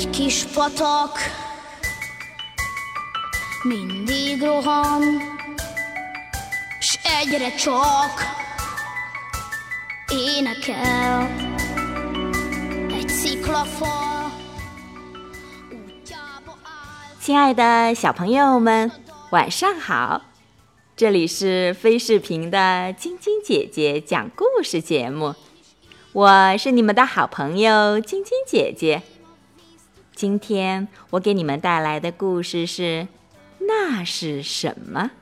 Egy kis patak mindig rohan, s egyre csak énekel. Egy sziklafal útjába áll. 亲爱的小朋友们，晚上好！这里是飞视频的晶晶姐姐讲故事节目，我是你们的好朋友晶晶姐姐。今天我给你们带来的故事是：那是什么？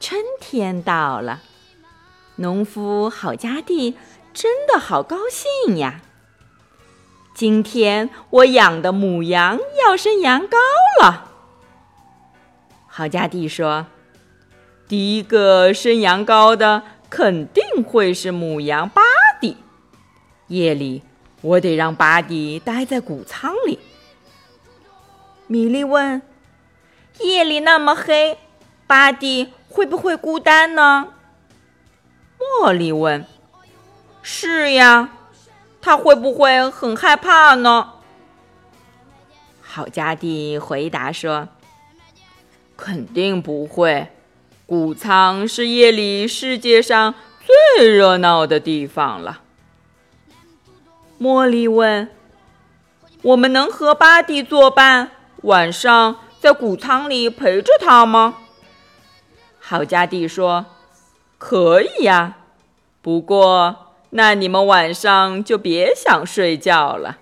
春天到了，农夫郝家地真的好高兴呀！今天我养的母羊要生羊羔了。郝家地说：“第一个生羊羔的肯定会是母羊巴迪。夜里我得让巴迪待在谷仓里。”米莉问：“夜里那么黑，巴迪会不会孤单呢？”茉莉问：“是呀。”他会不会很害怕呢？郝家弟回答说：“肯定不会，谷仓是夜里世界上最热闹的地方了。”茉莉问：“我们能和巴蒂作伴，晚上在谷仓里陪着他吗？”郝家蒂说：“可以呀，不过……”那你们晚上就别想睡觉了。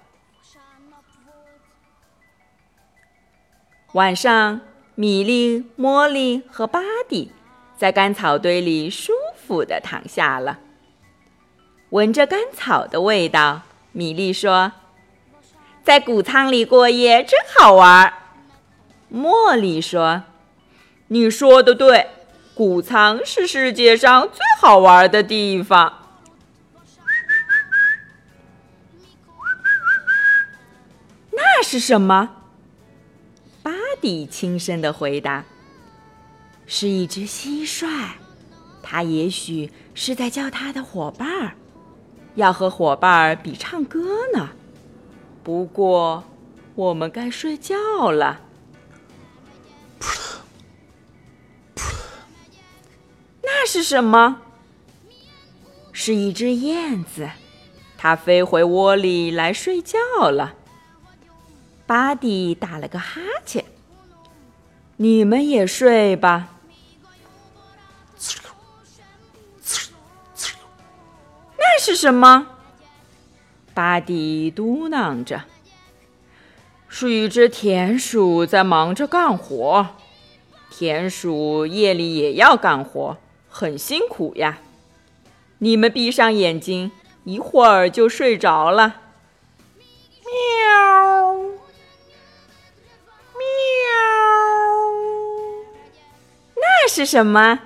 晚上，米莉、茉莉和巴蒂在干草堆里舒服的躺下了，闻着干草的味道。米莉说：“在谷仓里过夜真好玩。”茉莉说：“你说的对，谷仓是世界上最好玩的地方。”那是什么？巴迪轻声的回答：“是一只蟋蟀，它也许是在叫它的伙伴儿，要和伙伴儿比唱歌呢。不过，我们该睡觉了。”那是什么？是一只燕子，它飞回窝里来睡觉了。巴蒂打了个哈欠，你们也睡吧。是什么？巴蒂嘟囔着：“是一只田鼠在忙着干活。田鼠夜里也要干活，很辛苦呀。你们闭上眼睛，一会儿就睡着了。”喵。那是什么？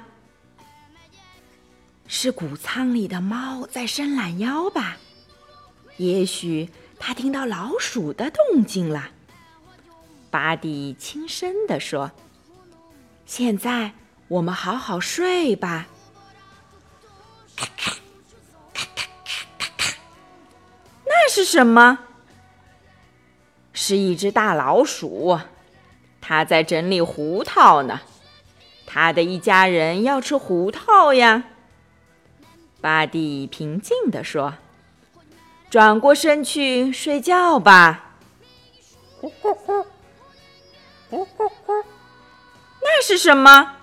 是谷仓里的猫在伸懒腰吧？也许它听到老鼠的动静了。巴蒂轻声地说：“现在我们好好睡吧。”咔咔咔咔咔咔，那是什么？是一只大老鼠，它在整理胡桃呢。它的一家人要吃胡桃呀，巴蒂平静地说：“转过身去睡觉吧。”咕咕咕，咕咕咕，那是什么？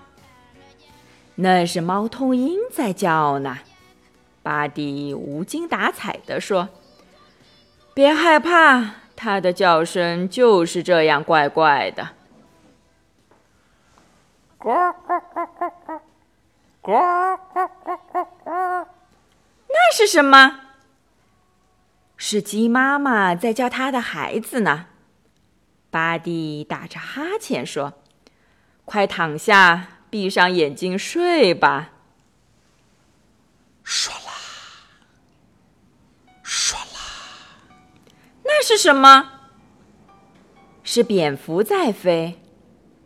那是猫头鹰在叫呢。巴蒂无精打采地说：“别害怕，它的叫声就是这样怪怪的。”呱呱呱呱呱，呱呱！是什么？是鸡妈妈在叫它的孩子呢。巴蒂打着哈欠说：“快躺下，闭上眼睛睡吧。”唰啦，唰啦，那是什么？是蝙蝠在飞，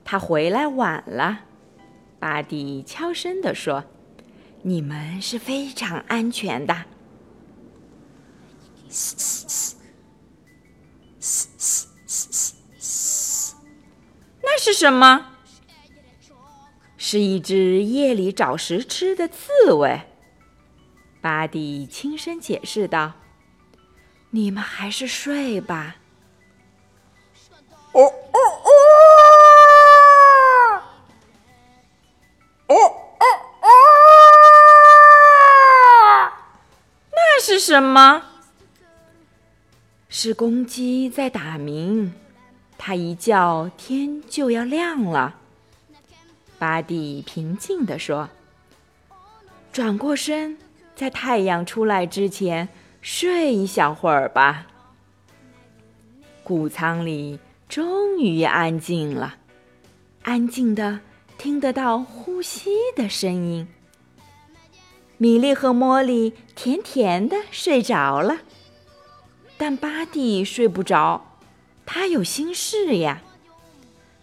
它回来晚了。巴蒂悄声地说：“你们是非常安全的。嘶嘶嘶嘶嘶嘶嘶，那是什么？是一只夜里找食吃的刺猬。巴蒂轻声解释道：“你们还是睡吧。”哦哦。什么？是公鸡在打鸣。它一叫，天就要亮了。巴蒂平静地说：“转过身。”在太阳出来之前睡一小会儿吧。谷仓里终于安静了，安静的听得到呼吸的声音。米莉和茉莉甜甜的睡着了，但巴蒂睡不着，他有心事呀。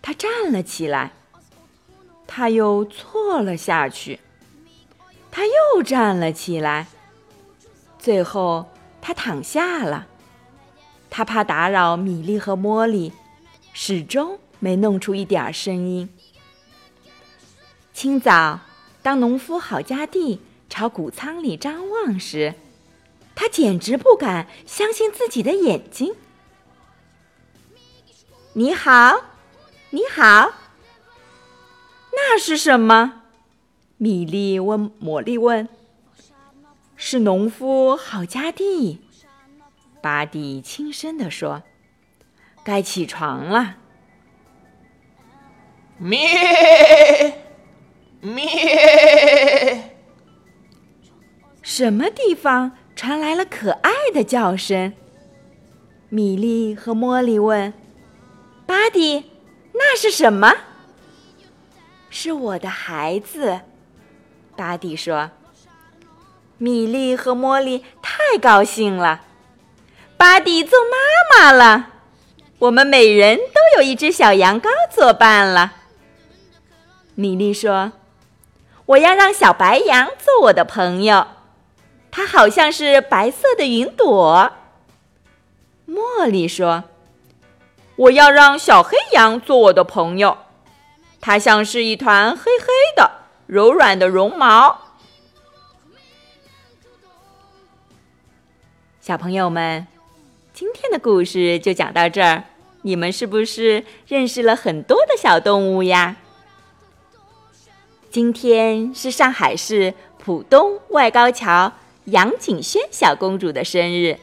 他站了起来，他又坐了下去。他又站了起来，最后他躺下了。他怕打扰米莉和茉莉，始终没弄出一点声音。清早，当农夫郝家地朝谷仓里张望时，他简直不敢相信自己的眼睛。“你好，你好，那是什么？”米莉问茉莉问：“是农夫郝家地。”巴蒂轻声地说：“该起床了。”咩咩，什么地方传来了可爱的叫声？米莉和茉莉问：“巴蒂，那是什么？”是我的孩子。巴蒂说：“米莉和茉莉太高兴了，巴蒂做妈妈了，我们每人都有一只小羊羔作伴了。”米莉说：“我要让小白羊做我的朋友，它好像是白色的云朵。”茉莉说：“我要让小黑羊做我的朋友，它像是一团黑黑的。”柔软的绒毛，小朋友们，今天的故事就讲到这儿。你们是不是认识了很多的小动物呀？今天是上海市浦东外高桥杨景轩小公主的生日，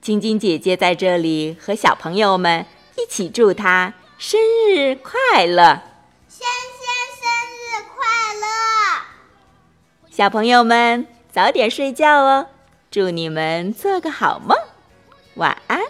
晶晶姐姐在这里和小朋友们一起祝她生日快乐。轩轩生日快乐小朋友们，早点睡觉哦！祝你们做个好梦，晚安。